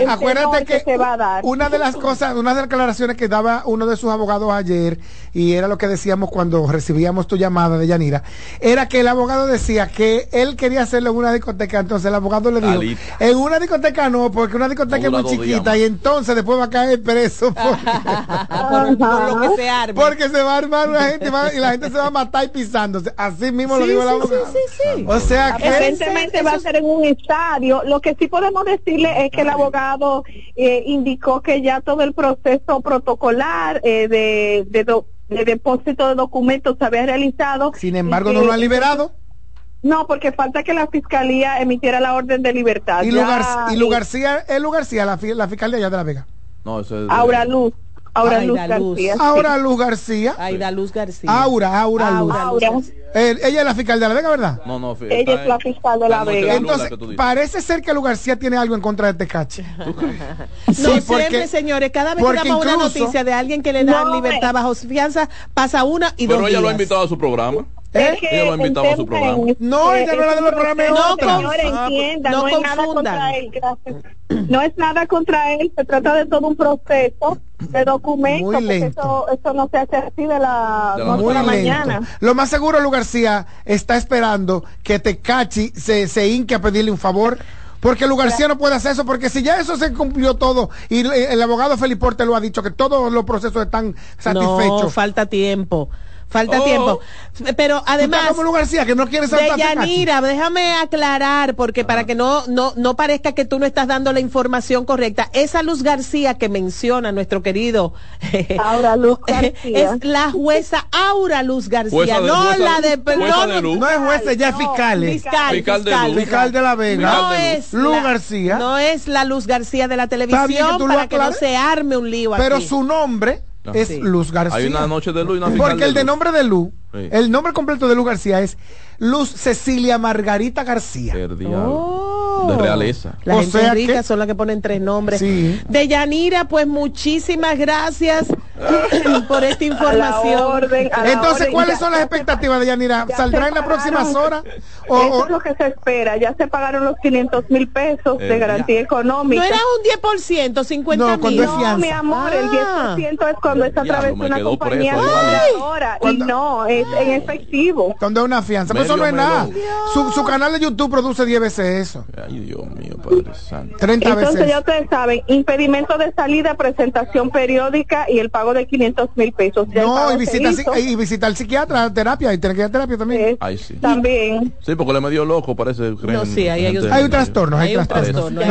acuérdate que, se va a dar. Una de las cosas, una de las declaraciones que daba uno de sus abogados ayer, y era lo que decíamos cuando recibíamos tu llamada de Yanira, era que el abogado decía que él quería hacerlo en una discoteca, entonces el abogado le dijo, en una discoteca no, porque una discoteca es muy chiquita y entonces después va a caer preso. <laughs> Porque, se va a armar una gente y la gente se va a matar y pisándose. Así mismo lo dijo el abogado. O sea que evidentemente va a ser en un estadio. Lo que sí podemos decirle es que el abogado eh, indicó que ya todo el proceso protocolar eh, de, de, depósito de documentos se había realizado. Sin embargo, no lo ha liberado. No, porque falta que la fiscalía emitiera la orden de libertad. ¿Y, Lugar, y García, el García, la, la fiscalía allá de La Vega? No, eso es Aura Luz. Aura Luz García. Aura Luz García. Aida Luz García. Aura, Aura, Luz. Eh, ella es la fiscal de La Vega, ¿verdad? No, no. Ella es la fiscal de La Vega. Entonces, parece ser que Luz García tiene algo en contra de Tecache. <laughs> sí, no, siempre, señores, cada vez que damos una noticia de alguien que le dan libertad bajo fianza, pasa una y dos Pero ella lo ha invitado a su programa. ¿Eh? Ella lo ha invitado a su programa. No, ella no era de los programas. No, señor, entienda, no, es nada contra él. No es nada contra él, se trata de todo un proceso de documentos, porque eso, eso no se hace así de la, de la, mañana. Lo más seguro, Lu García está esperando que Tecachi se, se hinque a pedirle un favor. Porque Lu García no puede hacer eso, porque si ya eso se cumplió todo y el, abogado Felipe Porte lo ha dicho, que todos los procesos están satisfechos. No, falta tiempo falta tiempo. Oh. Pero además como García, que no quiere de Yanira, déjame aclarar porque para que no no no parezca que tú no estás dando la información correcta. Esa Luz García que menciona nuestro querido <laughs> Aura Luz <laughs> García es la jueza Aura Luz García, no la de, no, no, es jueza, ya es fiscal. fiscal, fiscal, de, fiscal de la Vega. No es Luz García. No es la Luz García de la televisión para que no se arme un lío Pero su nombre es Luz García. Hay una noche de Luz y una Porque el de, nombre de Luz, el nombre completo de Luz García es Luz Cecilia Margarita García. Oh. De realeza. La gente rica son las que ponen tres nombres. De Yanira, pues muchísimas gracias <laughs> por esta información. Entonces, ¿cuáles son las expectativas de Yanira? ¿Saldrá en las próximas horas? O, Eso es lo que se espera. Ya se pagaron los 500 mil pesos de eh, garantía económica. ¿No era un 10%, 50 mil? No, mi amor, el 10% ah. es cuando está a través de una compañía y no, es en efectivo. Cuando es una fianza. Pero eso no es nada. Su, su, canal de YouTube produce 10 veces eso. Ay, Dios mío, Padre Santo. 30 Entonces ya ustedes saben, impedimento de salida, presentación periódica y el pago de 500 mil pesos. no, y visita, y visita al psiquiatra, terapia, y tener que ir a terapia también. Ay, sí. También. Sí, porque le medio loco, parece. No, sí, hay, hay, hay un trastorno, hay, un trastorno.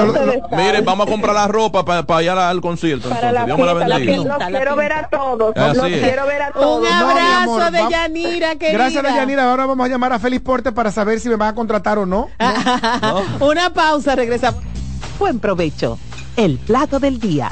miren, vamos a comprar la ropa para ir al concierto. Para la Dios me la bendiga. Los quiero ver a todos. Los quiero ver a todos. Un abrazo de Yanira, querida. Gracias de Yanira. Ahora vamos a llamar a Félix Porte para saber si me van a contratar o no. <laughs> Una pausa, regresa. Buen provecho. El plato del día.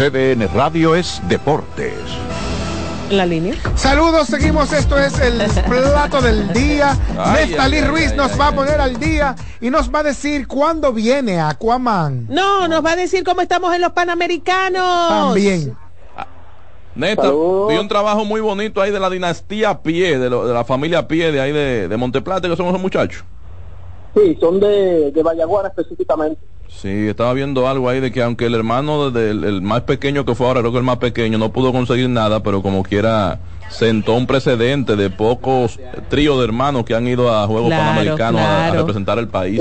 CDN Radio es Deportes la línea. Saludos, seguimos. Esto es el <laughs> plato del día. Nestalí Ruiz nos va a poner al día y nos va a decir cuándo viene Aquaman. No, nos va a decir cómo estamos en los Panamericanos. También. Neta, vi un trabajo muy bonito ahí de la dinastía Pie, de, la familia Pie de ahí de, de Monteplata, que son esos muchachos. Sí, son de, de Vallaguana específicamente. Sí, estaba viendo algo ahí de que aunque el hermano del el más pequeño que fue ahora, creo que el más pequeño, no pudo conseguir nada, pero como quiera sentó un precedente de pocos tríos de hermanos que han ido a Juegos Panamericanos a, representar el país.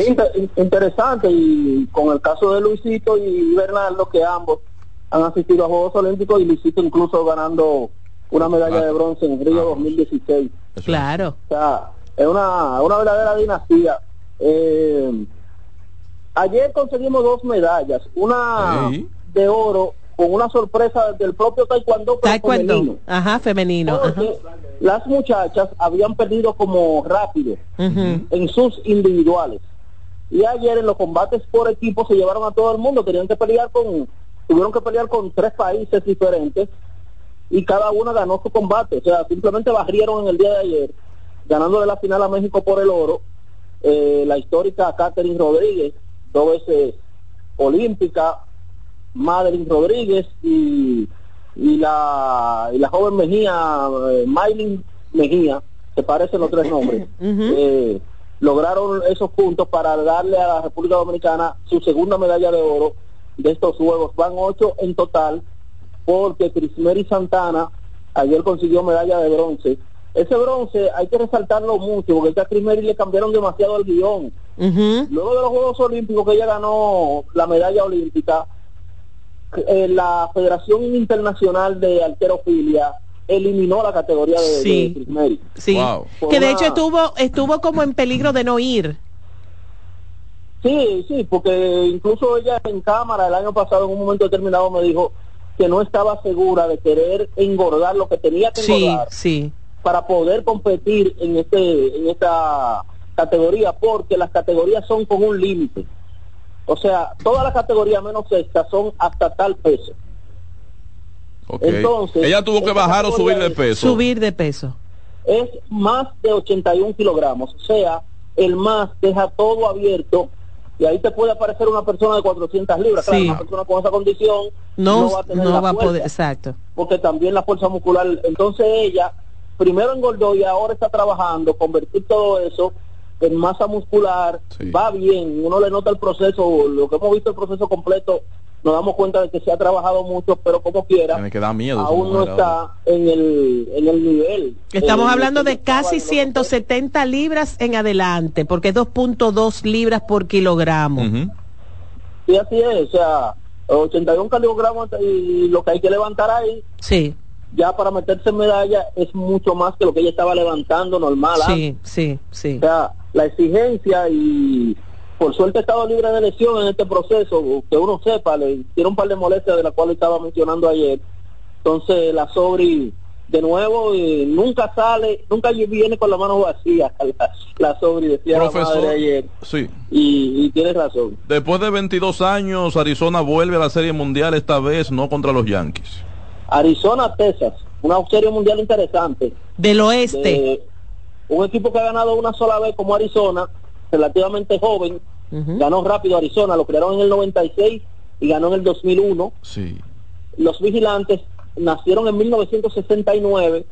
interesante, y con el caso de Luisito y Bernardo, que ambos han asistido a Juegos Olímpicos y Luisito incluso ganando una medalla ah. de bronce en Río 2016. Ah. Claro. O sea, es una, una verdadera dinastía. Eh, Ayer conseguimos dos medallas, una de oro con una sorpresa del propio taekwondo, femenino. Ajá, femenino. Las muchachas habían perdido como rápido en sus individuales. Y ayer en los combates por equipo se llevaron a todo el mundo, tenían que pelear con, tuvieron que pelear con tres países diferentes y cada una ganó su combate. O sea, simplemente barrieron en el día de ayer, ganándole la final a México por el oro, eh, la histórica Catherine Rodríguez, dos veces olímpica, Madeline Rodríguez y, y, la, y la joven Mejía, eh, Mejía, se parecen los tres nombres, <laughs> eh, lograron esos puntos para darle a la República Dominicana su segunda medalla de oro de estos juegos. Van ocho en total, porque Crismeri Santana ayer consiguió medalla de bronce ese bronce hay que resaltarlo mucho porque a Crimeri le cambiaron demasiado el guion. Luego de los Juegos Olímpicos que ella ganó la medalla olímpica, eh, la Federación Internacional de Alterofilia eliminó la categoría de, sí. Sí, que de hecho estuvo estuvo como en peligro de no ir. Sí, sí, porque incluso ella en cámara el año pasado en un momento determinado me dijo que no estaba segura de querer engordar lo que tenía que engordar. Sí, sí para poder competir en este en esta categoría porque las categorías son con un límite. O sea todas las categorías menos esta son hasta tal peso. Entonces ella tuvo que bajar o subir de peso. Subir de peso. Es más de 81 kilogramos o sea el más deja todo abierto y ahí te puede aparecer una persona de 400 libras. Claro, una persona con esa condición no, va a tener la poder, exacto. Porque también la fuerza muscular, entonces ella primero engordó y ahora está trabajando, convertir todo eso en masa muscular, va bien, uno le nota el proceso, lo que hemos visto el proceso completo, nos damos cuenta de que se ha trabajado mucho, pero como quiera, aún no está en el, en el nivel. Estamos hablando de casi 170 libras en adelante, porque es 2.2 libras por kilogramo. Sí, así es, o sea, 81 kilogramos y lo que hay que levantar ahí. Sí ya para meterse en medalla es mucho más que lo que ella estaba levantando normal. Sí, sí, sí. O sea, la exigencia y por suerte ha estado libre de lesión en este proceso, que uno sepa, le tiene un par de molestias de las cuales estaba mencionando ayer. Entonces la Sobri de nuevo eh, nunca sale, nunca viene con la mano vacía <laughs> la, la Sobri, decía Profesor, la ayer. Sí. Y, y tienes razón. Después de 22 años, Arizona vuelve a la Serie Mundial, esta vez no contra los Yankees. Arizona, Texas, una serie mundial interesante. Del oeste. un equipo que ha ganado una sola vez como Arizona, relativamente joven, ganó rápido Arizona, lo crearon en el 96 y ganó en el 2001. Sí. Los vigilantes nacieron en 1969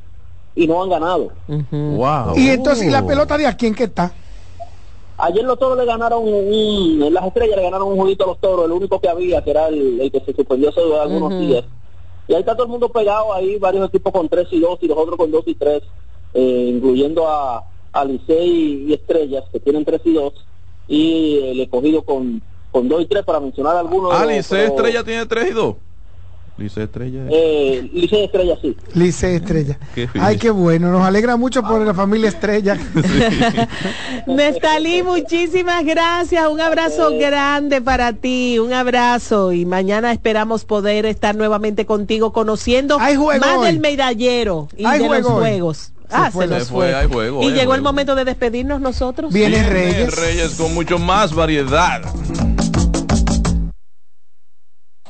y no han ganado. wow. Y entonces, la pelota de aquí en qué está? Ayer los toros le ganaron, un, las estrellas le ganaron un juguito a los toros, el único que había, que era el, que se suspendió hace algunos días. Y ahí está todo el mundo pegado ahí, varios equipos con 3 y 2 y los otros con 2 y 3, eh, incluyendo a, a Licey y Estrellas, que tienen 3 y 2, y el escogido con, con 2 y 3, para mencionar algunos. Ah, Licey Estrella tiene 3 y 2. Lice Estrella. Eh, Lice Estrella, sí. Lice Estrella. Ay, qué bueno. Nos alegra mucho por la familia Estrella. <laughs> <laughs> Nestalí, muchísimas gracias. Un abrazo grande para ti. Un abrazo. Y mañana esperamos poder estar nuevamente contigo conociendo más del medallero y de los juegos. ah, se, nos fue. y llegó el momento de despedirnos nosotros. Viene Reyes. Reyes con mucho más variedad.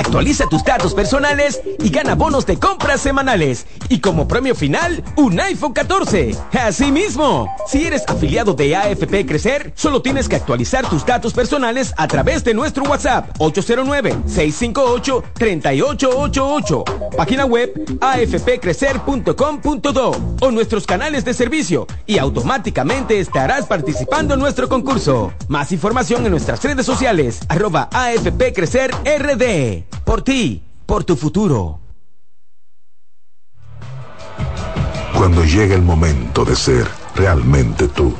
Actualiza tus datos personales y gana bonos de compras semanales. Y como premio final, un iPhone 14. Asimismo, si eres afiliado de AFP Crecer, solo tienes que actualizar tus datos personales a través de nuestro WhatsApp 809-658-3888, página web afpcrecer.com.do o nuestros canales de servicio y automáticamente estarás participando en nuestro concurso. Más información en nuestras redes sociales, arroba AFP Crecer RD. Por ti, por tu futuro. Cuando llega el momento de ser realmente tú,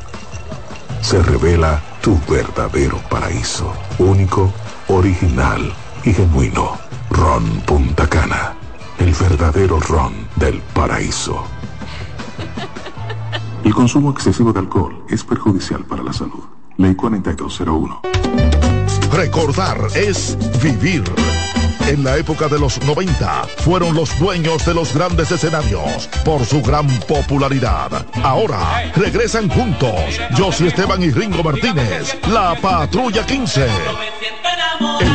se revela tu verdadero paraíso, único, original y genuino. Ron Punta Cana, el verdadero ron del paraíso. El consumo excesivo de alcohol es perjudicial para la salud. Ley 4201. Recordar es vivir en la época de los 90 fueron los dueños de los grandes escenarios por su gran popularidad. Ahora regresan juntos Josie Esteban y Ringo Martínez, la Patrulla 15.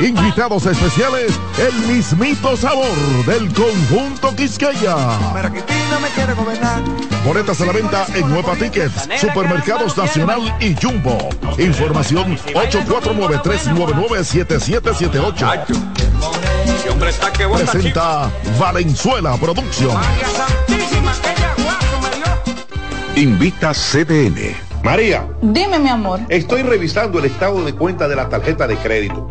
Invitados especiales, el mismito sabor del conjunto Quisqueya. Boletas a la venta en Nueva Tickets, Supermercados Nacional y Jumbo. Información 849-399-7778. Presenta Valenzuela Producción. Invita CDN. María. Dime, mi amor. Estoy revisando el estado de cuenta de la tarjeta de crédito.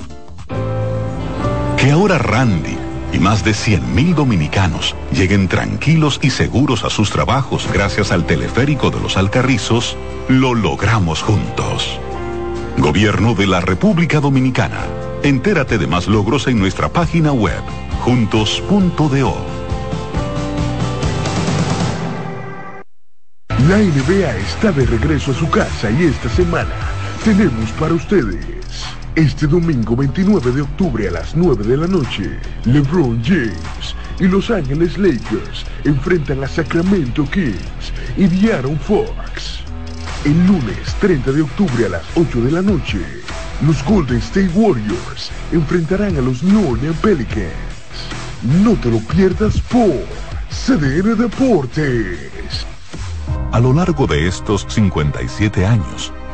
Que ahora Randy y más de 100.000 dominicanos lleguen tranquilos y seguros a sus trabajos gracias al teleférico de los Alcarrizos, lo logramos juntos. Gobierno de la República Dominicana. Entérate de más logros en nuestra página web, juntos.do. La NBA está de regreso a su casa y esta semana tenemos para ustedes este domingo 29 de octubre a las 9 de la noche, LeBron James y Los Ángeles Lakers enfrentan a Sacramento Kings y Diaron Fox. El lunes 30 de octubre a las 8 de la noche, los Golden State Warriors enfrentarán a los New Orleans Pelicans. No te lo pierdas por CDN Deportes. A lo largo de estos 57 años,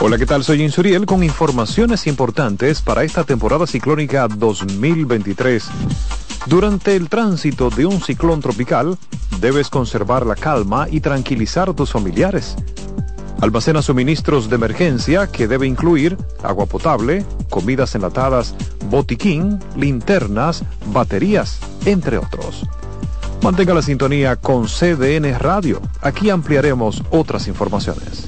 Hola, ¿qué tal? Soy Insuriel con informaciones importantes para esta temporada ciclónica 2023. Durante el tránsito de un ciclón tropical, debes conservar la calma y tranquilizar a tus familiares. Almacena suministros de emergencia que debe incluir agua potable, comidas enlatadas, botiquín, linternas, baterías, entre otros. Mantenga la sintonía con CDN Radio. Aquí ampliaremos otras informaciones.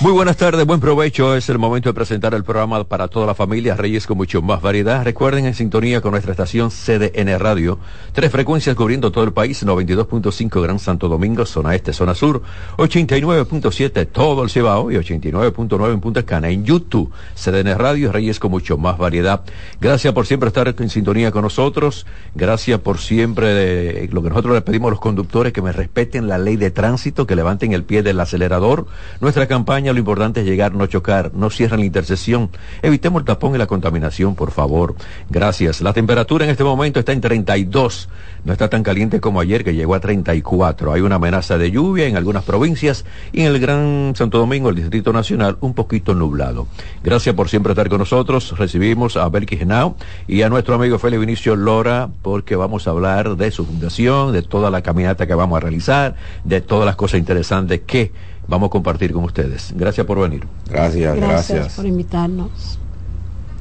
Muy buenas tardes, buen provecho. Es el momento de presentar el programa para toda la familia Reyes con mucho más variedad. Recuerden en sintonía con nuestra estación CDN Radio. Tres frecuencias cubriendo todo el país, 92.5 Gran Santo Domingo, zona este, zona sur, 89.7 todo el Cibao y 89.9 en Punta Cana. En YouTube, CDN Radio, Reyes con mucho más variedad. Gracias por siempre estar en sintonía con nosotros. Gracias por siempre de, lo que nosotros le pedimos a los conductores que me respeten la ley de tránsito, que levanten el pie del acelerador. Nuestra campaña lo importante es llegar, no chocar, no cierren la intersección. Evitemos el tapón y la contaminación, por favor. Gracias. La temperatura en este momento está en 32. No está tan caliente como ayer, que llegó a 34. Hay una amenaza de lluvia en algunas provincias y en el Gran Santo Domingo, el Distrito Nacional, un poquito nublado. Gracias por siempre estar con nosotros. Recibimos a Belkis Genao y a nuestro amigo Félix Vinicio Lora, porque vamos a hablar de su fundación, de toda la caminata que vamos a realizar, de todas las cosas interesantes que vamos a compartir con ustedes. Gracias por venir. Gracias, gracias. Gracias por invitarnos.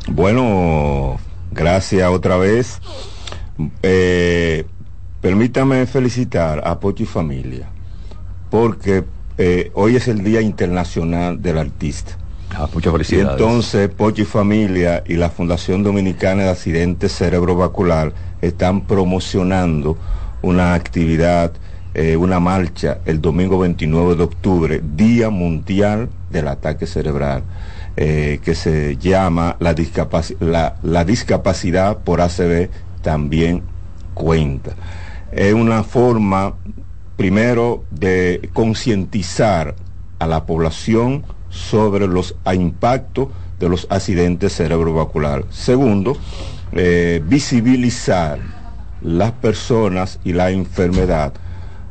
Bueno, gracias otra vez. Eh, permítame felicitar a Pochi Familia, porque eh, hoy es el Día Internacional del Artista. Ah, muchas felicidades. Y entonces Pochi Familia y la Fundación Dominicana de Accidentes Cerebrovascular están promocionando una actividad eh, una marcha el domingo 29 de octubre, Día Mundial del Ataque Cerebral, eh, que se llama la, la, discapacidad por ACV también cuenta. Es una forma, primero, de concientizar a la población sobre los impactos de los accidentes cerebrovasculares. Segundo, eh, visibilizar las personas y la enfermedad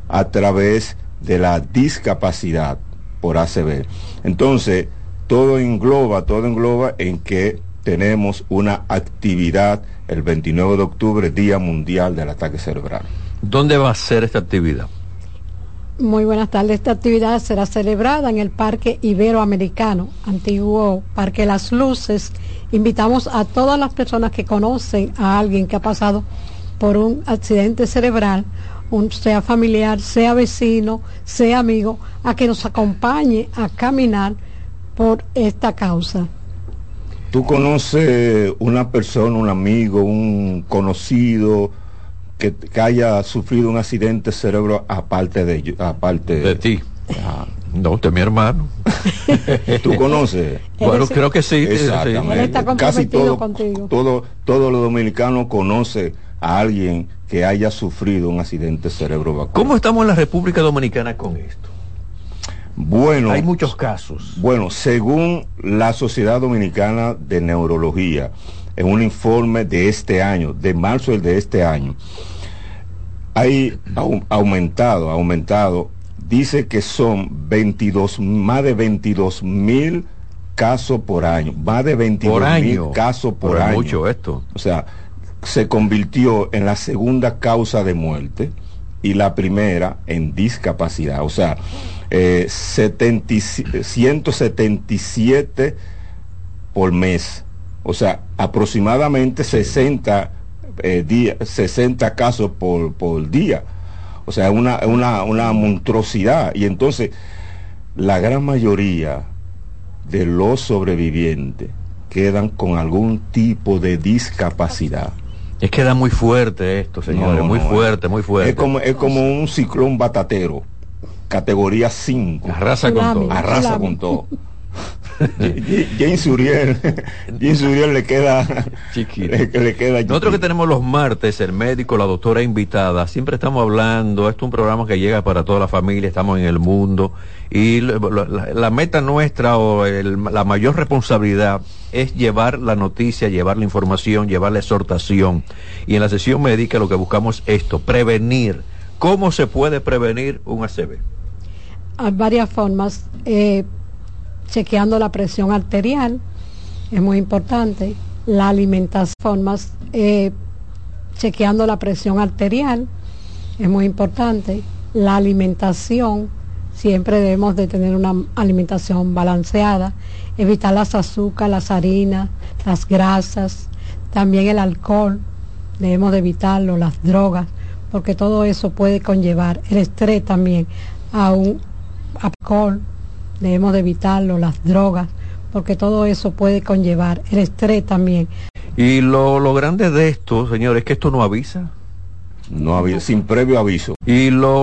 a través de la discapacidad por ACV. Entonces, todo engloba, todo engloba en que tenemos una actividad el 29 de octubre, Día Mundial del Ataque Cerebral. ¿Dónde va a ser esta actividad? Muy buenas tardes. Esta actividad será celebrada en el Parque Iberoamericano, antiguo Parque Las Luces. Invitamos a todas las personas que conocen a alguien que ha pasado por un accidente cerebral sea familiar, sea vecino, sea amigo, a que nos acompañe a caminar por esta causa. ¿Tú conoces una persona, un amigo, un conocido que, haya sufrido un accidente cerebro aparte de aparte de ti? Ah. No, de mi hermano. <laughs> ¿Tú conoces? <laughs> Bueno, creo que sí. Exactamente. Casi todo, todo, todo los dominicanos conoce a alguien que haya sufrido un accidente cerebrovascular. ¿Cómo estamos en la República Dominicana con esto? Bueno, hay muchos casos. Bueno, según la Sociedad Dominicana de Neurología, en un informe de este año, de marzo del de este año, hay aumentado, aumentado, dice que son 22, más de 22 mil casos por año, más de 22 mil casos por, por año. mucho esto. O sea, se convirtió en la segunda causa de muerte y la primera en discapacidad. O sea, eh, 177 por mes. O sea, aproximadamente 60, eh, 60 casos por, por día. O sea, una, una, una monstruosidad. Y entonces, la gran mayoría de los sobrevivientes quedan con algún tipo de discapacidad. Es que da muy fuerte esto, señores, muy fuerte, muy fuerte. Es como, es como un ciclón batatero, categoría 5. Arrasa con todo. Arrasa con todo. <laughs> <laughs> James Uriel, <laughs> James Uriel le queda chiquito. Le, queda Nosotros que tenemos los martes, el médico, la doctora invitada, siempre estamos hablando, esto es un programa que llega para toda la familia, estamos en el mundo y la, meta nuestra o la mayor responsabilidad es llevar la noticia, llevar la información, llevar la exhortación. Y en la sesión médica lo que buscamos es esto, prevenir. ¿Cómo se puede prevenir un ACV? Hay varias formas. Eh, chequeando la presión arterial, es muy importante. La alimentación, formas, eh, chequeando la presión arterial, es muy importante. La alimentación, siempre debemos de tener una alimentación balanceada, evitar las azúcares, las harinas, las grasas, también el alcohol, debemos de evitarlo, las drogas, porque todo eso puede conllevar el estrés también a un alcohol, debemos de evitarlo, las drogas, porque todo eso puede conllevar el estrés también. Y lo, lo grande de esto, señores, es que esto no avisa. No avisa, sin previo aviso. Y lo